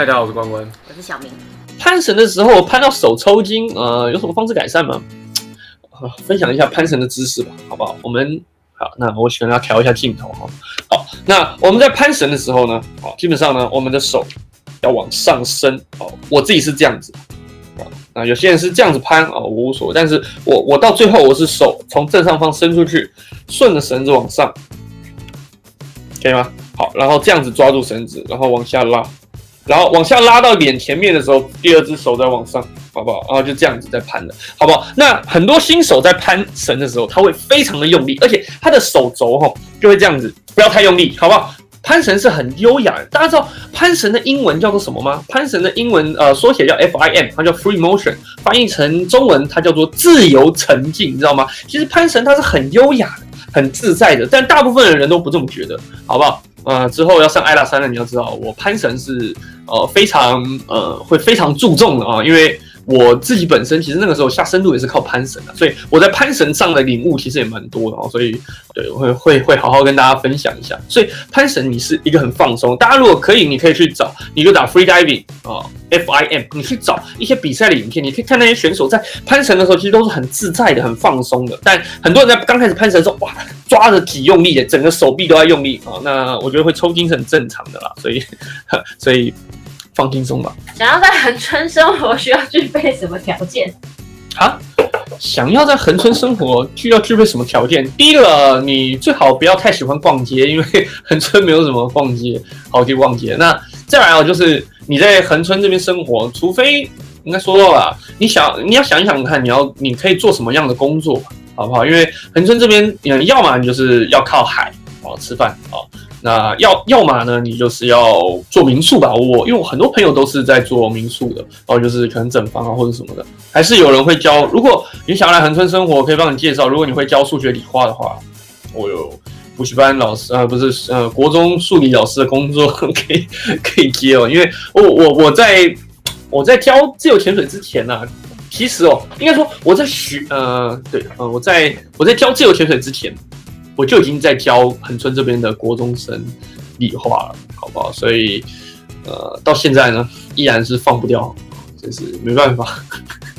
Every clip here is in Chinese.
嗨，大家好，我是关关。我是小明。攀绳的时候攀到手抽筋，呃，有什么方式改善吗？啊，分享一下攀绳的知识吧，好不好？我们好，那我可能要调一下镜头哈。好，那我们在攀绳的时候呢，好，基本上呢，我们的手要往上伸。哦，我自己是这样子。啊，那有些人是这样子攀啊，我无所谓。但是我我到最后我是手从正上方伸出去，顺着绳子往上，可以吗？好，然后这样子抓住绳子，然后往下拉，然后往下拉到脸前面的时候，第二只手再往上，好不好？然后就这样子在攀的，好不好？那很多新手在攀绳的时候，他会非常的用力，而且他的手肘哈就会这样子，不要太用力，好不好？攀绳是很优雅的，大家知道攀绳的英文叫做什么吗？攀绳的英文呃缩写叫 F I M，它叫 Free Motion，翻译成中文它叫做自由沉浸，你知道吗？其实攀绳它是很优雅的，很自在的，但大部分的人都不这么觉得，好不好？呃，之后要上艾拉山了，你要知道，我攀绳是呃非常呃会非常注重的啊，因为我自己本身其实那个时候下深度也是靠攀绳的，所以我在攀绳上的领悟其实也蛮多的哦，所以对我会会会好好跟大家分享一下。所以攀绳你是一个很放松，大家如果可以，你可以去找，你就打 free diving 啊，F I M，你去找一些比赛的影片，你可以看那些选手在攀绳的时候，其实都是很自在的、很放松的。但很多人在刚开始攀绳的时候，哇，抓着体用力的，整个手臂都在用力啊，那我觉得会抽筋是很正常的啦，所以 所以放轻松吧。想要在恒村生活，需要具备什么条件？啊，想要在恒春生活，需要具备什么条件？第一个，你最好不要太喜欢逛街，因为恒春没有什么逛街好去逛街。那再来哦，就是你在恒春这边生活，除非应该说到了，你想你要想一想看，你要你可以做什么样的工作，好不好？因为恒春这边，嗯，要么你就是要靠海哦吃饭哦。那要要么呢，你就是要做民宿吧。我因为我很多朋友都是在做民宿的，哦，就是可能整房啊或者什么的，还是有人会教。如果你想要来恒春生活，可以帮你介绍。如果你会教数学理化的话，我有补习班老师啊，不是呃国中数理老师的工作 可以可以接哦。因为我我我在我在教自由潜水之前呢，其实哦，应该说我在学呃对呃我在我在教自由潜水之前。我就已经在教恒春这边的国中生理化了，好不好？所以，呃，到现在呢，依然是放不掉，真是没办法。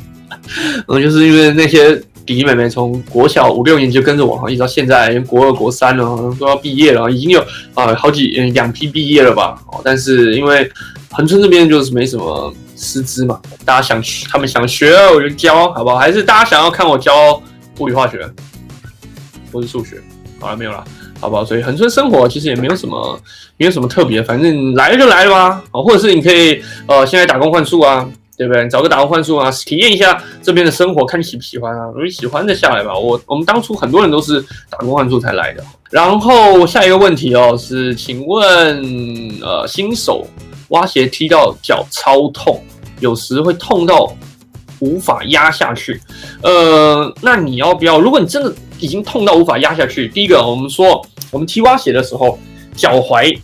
嗯，就是因为那些弟弟妹妹从国小五六年就跟着我哈，一直到现在国二、国三了，都要毕业了，已经有啊好几两批毕业了吧？哦，但是因为恒春这边就是没什么师资嘛，大家想学他们想学，我就教，好不好？还是大家想要看我教物理化学，或是数学？好了没有了，好不好？所以恒春生活其实也没有什么，没有什么特别，反正来就来了吧。哦，或者是你可以呃，现在打工换宿啊，对不对？找个打工换宿啊，体验一下这边的生活，看你喜不喜欢啊。如果你喜欢的下来吧。我我们当初很多人都是打工换宿才来的。然后下一个问题哦，是请问呃，新手挖鞋踢到脚超痛，有时会痛到无法压下去。呃，那你要不要？如果你真的已经痛到无法压下去。第一个，我们说我们踢蛙鞋的时候，脚踝，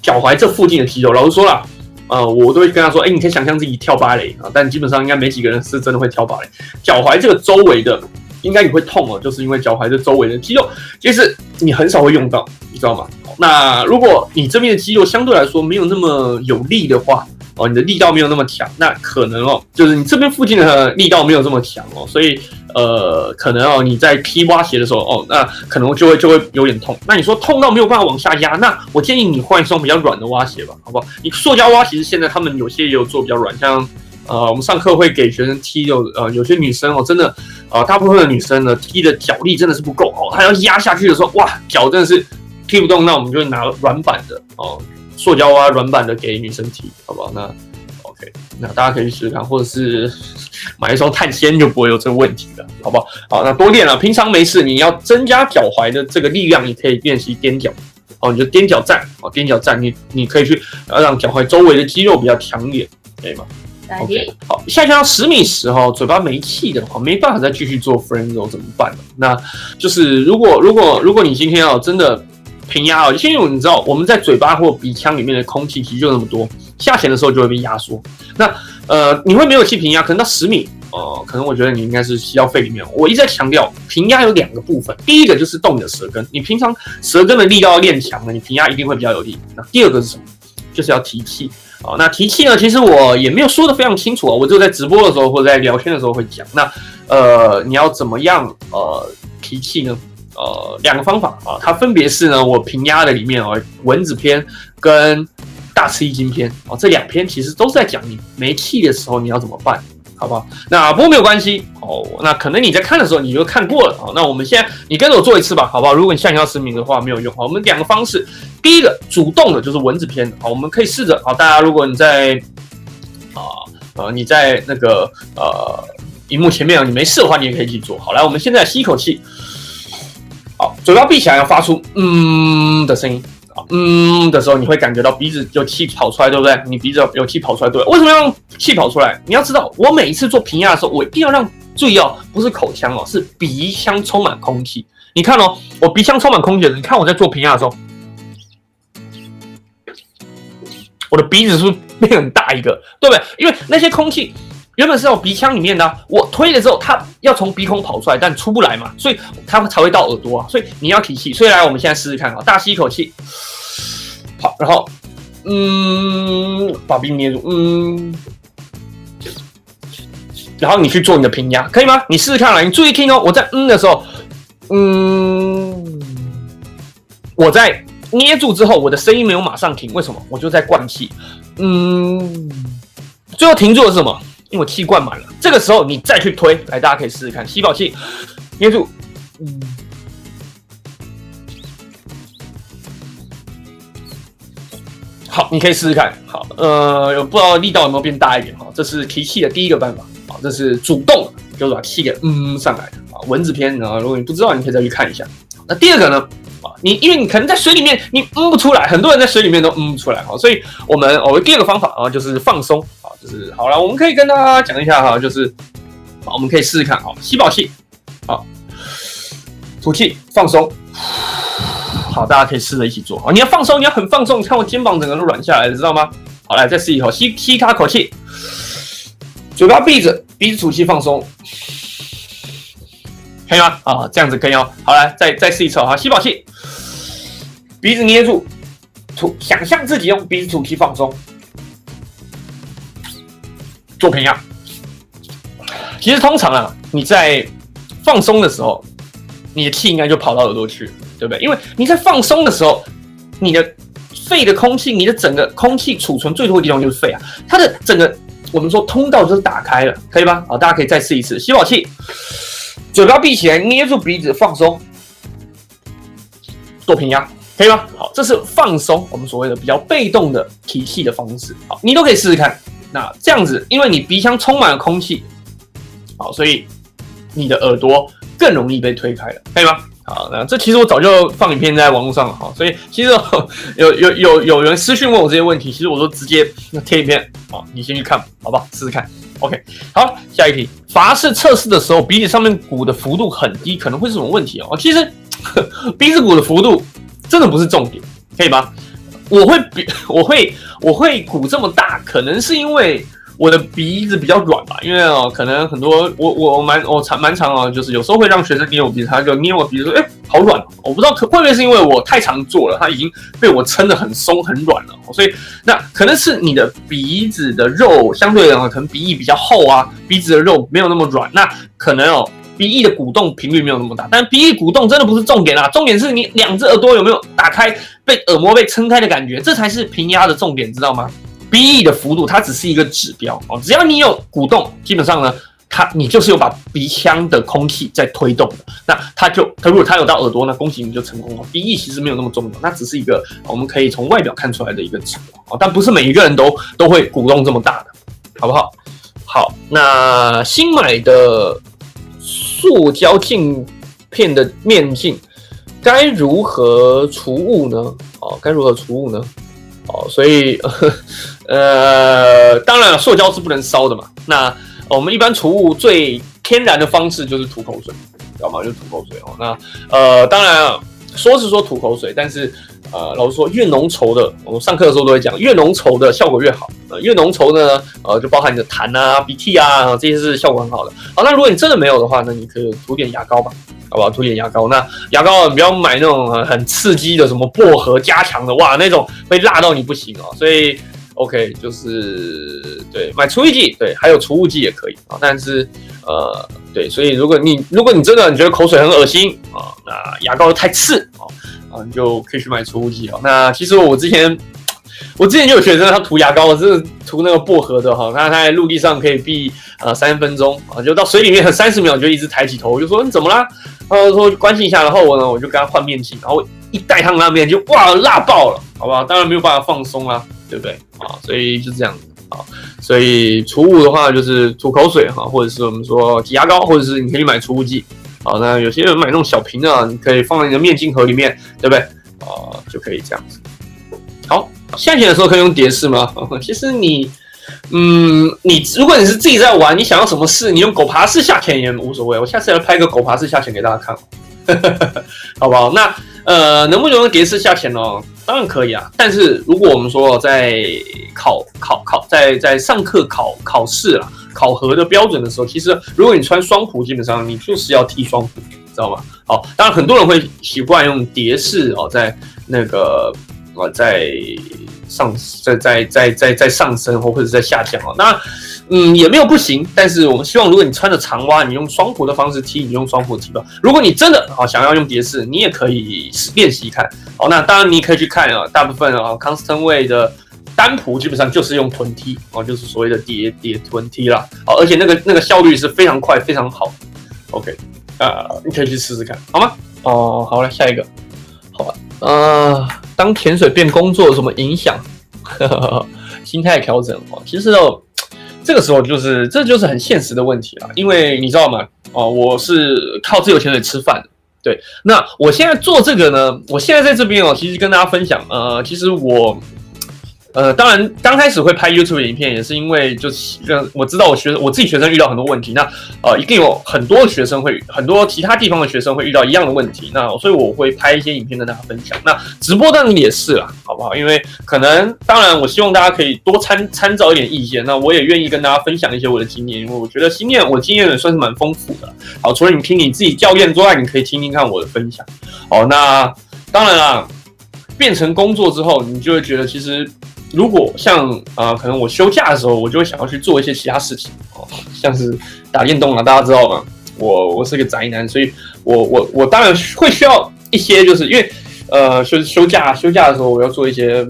脚踝这附近的肌肉，老师说了，呃，我都会跟他说，哎，你可以想象自己跳芭蕾啊，但基本上应该没几个人是真的会跳芭蕾。脚踝这个周围的，应该你会痛哦，就是因为脚踝这周围的肌肉，其实你很少会用到，你知道吗？那如果你这边的肌肉相对来说没有那么有力的话，哦，你的力道没有那么强，那可能哦，就是你这边附近的力道没有这么强哦，所以。呃，可能哦，你在踢蛙鞋的时候哦，那可能就会就会有点痛。那你说痛到没有办法往下压，那我建议你换一双比较软的蛙鞋吧，好不好？你塑胶蛙其实现在他们有些也有做比较软，像呃，我们上课会给学生踢有呃，有些女生哦，真的呃，大部分的女生呢踢的脚力真的是不够哦，她要压下去的时候，哇，脚真的是踢不动，那我们就拿软板的哦，塑胶啊软板的给女生踢，好不好？那 OK，那大家可以试试看，或者是。买一双碳纤就不会有这个问题了，好不好？好，那多练了。平常没事，你要增加脚踝的这个力量，你可以练习踮脚。哦，你就踮脚站，哦，踮脚站，你你可以去让脚踝周围的肌肉比较强一点，可以吗？OK。好，下降到十米时候，嘴巴没气的话，没办法再继续做 frenzo 怎么办呢？那就是如果如果如果你今天要真的平压哦，因为你知道我们在嘴巴或鼻腔里面的空气其实就那么多，下潜的时候就会被压缩。那呃，你会没有气平压，可能到十米，呃，可能我觉得你应该是吸到肺里面。我一直在强调，平压有两个部分，第一个就是动你的舌根，你平常舌根的力道要练强了，你平压一定会比较有力。那第二个是什么？就是要提气。哦。那提气呢，其实我也没有说的非常清楚啊，我就在直播的时候或者在聊天的时候会讲。那呃，你要怎么样呃提气呢？呃，两个方法啊，它分别是呢，我平压的里面啊，蚊子篇跟大吃一惊篇哦，这两篇其实都是在讲你没气的时候你要怎么办。好不好？那不过没有关系哦。那可能你在看的时候你就看过了啊。那我们现在你跟着我做一次吧，好不好？如果你下要实名的话没有用。好，我们两个方式，第一个主动的就是文字篇，好，我们可以试着好。大家如果你在啊呃你在那个呃荧幕前面啊，你没事的话，你也可以去做。好，来，我们现在吸一口气，好，嘴巴闭起来，要发出嗯的声音。嗯的时候，你会感觉到鼻子有气跑出来，对不对？你鼻子有气跑出来，对。为什么要让气跑出来？你要知道，我每一次做平压的时候，我一定要让注意哦，不是口腔哦，是鼻腔充满空气。你看哦，我鼻腔充满空气的，你看我在做平压的时候，我的鼻子是不是变很大一个？对不对？因为那些空气。原本是在我鼻腔里面的，我推了之后，它要从鼻孔跑出来，但出不来嘛，所以它才会到耳朵啊。所以你要提气，所以来我们现在试试看啊，大吸一口气，好，然后嗯，把鼻捏住，嗯，然后你去做你的平压，可以吗？你试试看来，你注意听哦。我在嗯的时候，嗯，我在捏住之后，我的声音没有马上停，为什么？我就在灌气，嗯，最后停住的是什么？因为气灌满了，这个时候你再去推，来，大家可以试试看，吸饱气，捏住，嗯，好，你可以试试看，好，呃，不知道力道有没有变大一点哈，这是提气的第一个办法，好，这是主动，就是把气给嗯上来的，啊，文字篇啊，如果你不知道，你可以再去看一下。那第二个呢，啊，你因为你可能在水里面你嗯不出来，很多人在水里面都嗯不出来，好，所以我们我第二个方法啊，就是放松。啊就是好了，我们可以跟大家讲一下哈，就是好，我们可以试试看啊，吸饱气，好，吐气，放松，好，大家可以试着一起做啊。你要放松，你要很放松，你看我肩膀整个都软下来了，知道吗？好，来再试一口，吸吸他口气，嘴巴闭着，鼻子吐气放松，可以吗？啊，这样子可以哦。好，来再再试一次哈，吸饱气，鼻子捏住，吐，想象自己用鼻子吐气放松。做平压，其实通常啊，你在放松的时候，你的气应该就跑到耳朵去，对不对？因为你在放松的时候，你的肺的空气，你的整个空气储存最多的地方就是肺啊，它的整个我们说通道就是打开了，可以吧？好，大家可以再试一次，吸饱气，嘴巴闭起来，捏住鼻子放松，做平压，可以吗？好，这是放松，我们所谓的比较被动的提气的方式，好，你都可以试试看。那这样子，因为你鼻腔充满了空气，好，所以你的耳朵更容易被推开了，可以吗？好，那这其实我早就放影片在网络上了哈，所以其实有有有有人私讯问我这些问题，其实我都直接贴影片，啊，你先去看，好不好？试试看，OK。好，下一题，乏式测试的时候，鼻子上面鼓的幅度很低，可能会是什么问题哦？其实鼻子鼓的幅度真的不是重点，可以吗？我会比我会我会鼓这么大，可能是因为我的鼻子比较软吧。因为哦，可能很多我我我蛮我长蛮长啊，就是有时候会让学生捏我鼻子，他就捏我鼻子说：“哎，好软。”我不知道可会不会是因为我太常做了，它已经被我撑得很松很软了。所以那可能是你的鼻子的肉相对来讲可能鼻翼比较厚啊，鼻子的肉没有那么软，那可能哦。鼻翼的鼓动频率没有那么大，但鼻翼鼓动真的不是重点啊，重点是你两只耳朵有没有打开，被耳膜被撑开的感觉，这才是平压的重点，知道吗？鼻翼的幅度它只是一个指标哦，只要你有鼓动，基本上呢，它你就是有把鼻腔的空气在推动的，那它就它如果它有到耳朵，那恭喜你就成功了。鼻翼其实没有那么重要，那只是一个我们可以从外表看出来的一个指标哦，但不是每一个人都都会鼓动这么大的，好不好？好，那新买的。塑胶镜片的面镜该如何除雾呢？哦，该如何除雾呢？哦，所以呃，呃当然了，塑胶是不能烧的嘛。那我们一般除雾最天然的方式就是吐口水，知道吗？就吐口水哦。那呃，当然说是说吐口水，但是。呃，老师说越浓稠的，我们上课的时候都会讲，越浓稠的效果越好。呃，越浓稠的呢，呃，就包含你的痰啊、鼻涕啊，这些是效果很好的。好，那如果你真的没有的话，那你可以涂点牙膏吧，好不好？涂点牙膏。那牙膏不要买那种很刺激的，什么薄荷加强的，哇，那种会辣到你不行哦。所以，OK，就是对买除异剂，对，还有除雾剂也可以啊。但是呃，对，所以如果你如果你真的你觉得口水很恶心啊，那牙膏太刺啊啊，你就可以去买除雾剂啊。那其实我之前我之前就有学生他涂牙膏，是涂那个薄荷的哈，他在陆地上可以避呃三分钟啊，就到水里面三十秒就一直抬起头，我就说你怎么啦？他说关心一下，然后我呢我就跟他换面镜，然后一戴上那面就哇辣爆了，好不好？当然没有办法放松啊。对不对啊？所以就这样子啊。所以除雾的话，就是吐口水哈，或者是我们说挤牙膏，或者是你可以买除雾剂。好，那有些人买那种小瓶的，你可以放在你的面镜盒里面，对不对啊？就可以这样子。好，下潜的时候可以用蝶式吗？其实你，嗯，你如果你是自己在玩，你想要什么式，你用狗爬式下潜也无所谓。我下次来拍个狗爬式下潜给大家看，好不好？那呃，能不能用蝶式下潜呢？当然可以啊，但是如果我们说在考考考在在上课考考试啊考核的标准的时候，其实如果你穿双蹼，基本上你就是要剃双蹼，知道吗？好，当然很多人会习惯用蝶式哦，在那个呃在上在在在在在上升或或者在下降哦，那。嗯，也没有不行，但是我们希望，如果你穿着长袜，你用双蹼的方式踢，你用双蹼踢吧。如果你真的啊想要用蝶式，你也可以练习看。好，那当然你可以去看啊，大部分啊 constant way 的单蹼基本上就是用臀踢哦，就是所谓的叠叠臀踢啦。好，而且那个那个效率是非常快，非常好。OK，啊，你可以去试试看，好吗？哦，好了，下一个，好吧。呃，当潜水变工作有什么影响？心态调整哦，其实哦。这个时候就是，这就是很现实的问题了，因为你知道吗？哦，我是靠自由潜水吃饭，对。那我现在做这个呢，我现在在这边哦，其实跟大家分享，呃，其实我。呃，当然，刚开始会拍 YouTube 影片，也是因为就是我知道我学我自己学生遇到很多问题，那呃，一定有很多学生会，很多其他地方的学生会遇到一样的问题，那所以我会拍一些影片跟大家分享。那直播当然也是啦，好不好？因为可能，当然，我希望大家可以多参参照一点意见，那我也愿意跟大家分享一些我的经验，因为我觉得经验我经验也算是蛮丰富的。好，除了你听你自己教练之外，你可以听听看我的分享。好，那当然啦，变成工作之后，你就会觉得其实。如果像啊，可能我休假的时候，我就会想要去做一些其他事情哦，像是打电动啊，大家知道吗？我我是个宅男，所以我我我当然会需要一些，就是因为呃休休假休假的时候，我要做一些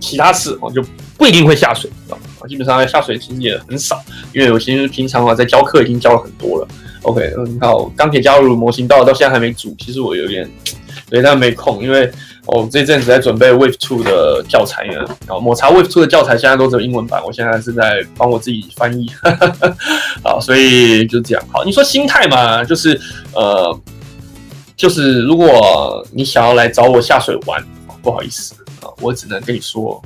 其他事哦，就不一定会下水啊，基本上下水其实也很少，因为我其实平常啊在教课已经教了很多了。OK，嗯，好，钢铁加入模型到到现在还没组，其实我有点对，但没空，因为。我，这阵子在准备 Wave Two 的教材呢，然后抹茶 Wave 出的教材现在都只有英文版，我现在是在帮我自己翻译，好，所以就这样。好，你说心态嘛，就是呃，就是如果你想要来找我下水玩，不好意思啊，我只能跟你说，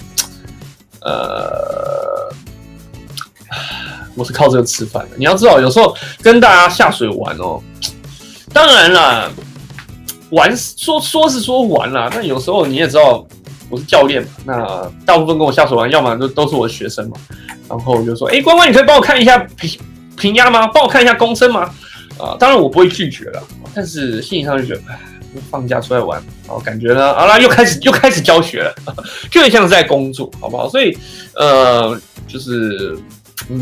呃，我是靠这个吃饭的。你要知道，有时候跟大家下水玩哦，当然了。玩说说是说玩啦，但有时候你也知道我是教练嘛，那大部分跟我下手玩，要么都都是我的学生嘛。然后就说，哎，关关，你可以帮我看一下平平压吗？帮我看一下公升吗？啊，当然我不会拒绝了，但是心理上就觉得，哎，放假出来玩，然后感觉呢，好啦，又开始又开始教学了，就像是在工作，好不好？所以，呃，就是，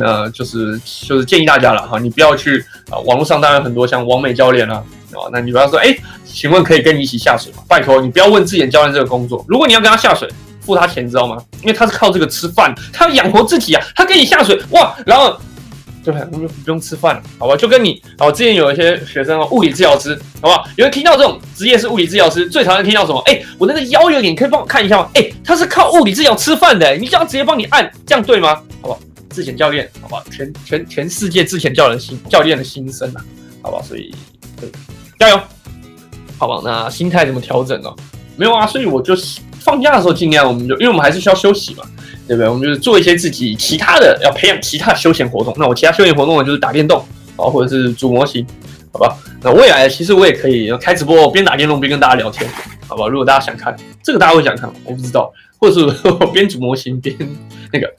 呃，就是就是建议大家了哈，你不要去啊，网络上当然很多像王美教练啊。哦，那你不要说，哎，请问可以跟你一起下水吗？拜托，你不要问自己教练这个工作。如果你要跟他下水，付他钱，知道吗？因为他是靠这个吃饭，他要养活自己啊。他跟你下水，哇，然后对不用？不用吃饭了，好吧？就跟你，哦，之前有一些学生哦，物理治疗师，好不好？有人听到这种职业是物理治疗师，最讨厌听到什么？哎，我那个腰有点，可以帮我看一下吗？哎，他是靠物理治疗吃饭的，你叫他直接帮你按，这样对吗？好不好？之前教练，好不好？全全全世界之前教人心教练的心声啊，好不好？所以，对。加油，好吧？那心态怎么调整呢？没有啊，所以我就放假的时候尽量，我们就因为我们还是需要休息嘛，对不对？我们就是做一些自己其他的，要培养其他休闲活动。那我其他休闲活动呢，就是打电动啊，或者是组模型，好吧？那未来其实我也可以开直播，边打电动边跟大家聊天，好吧？如果大家想看这个，大家会想看吗？我不知道，或者是我边组模型边那个，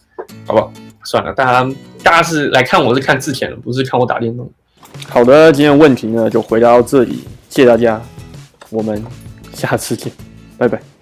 好不好？算了，大家大家是来看我是看之前的，不是看我打电动。好的，今天问题呢就回答到这里，谢谢大家，我们下次见，拜拜。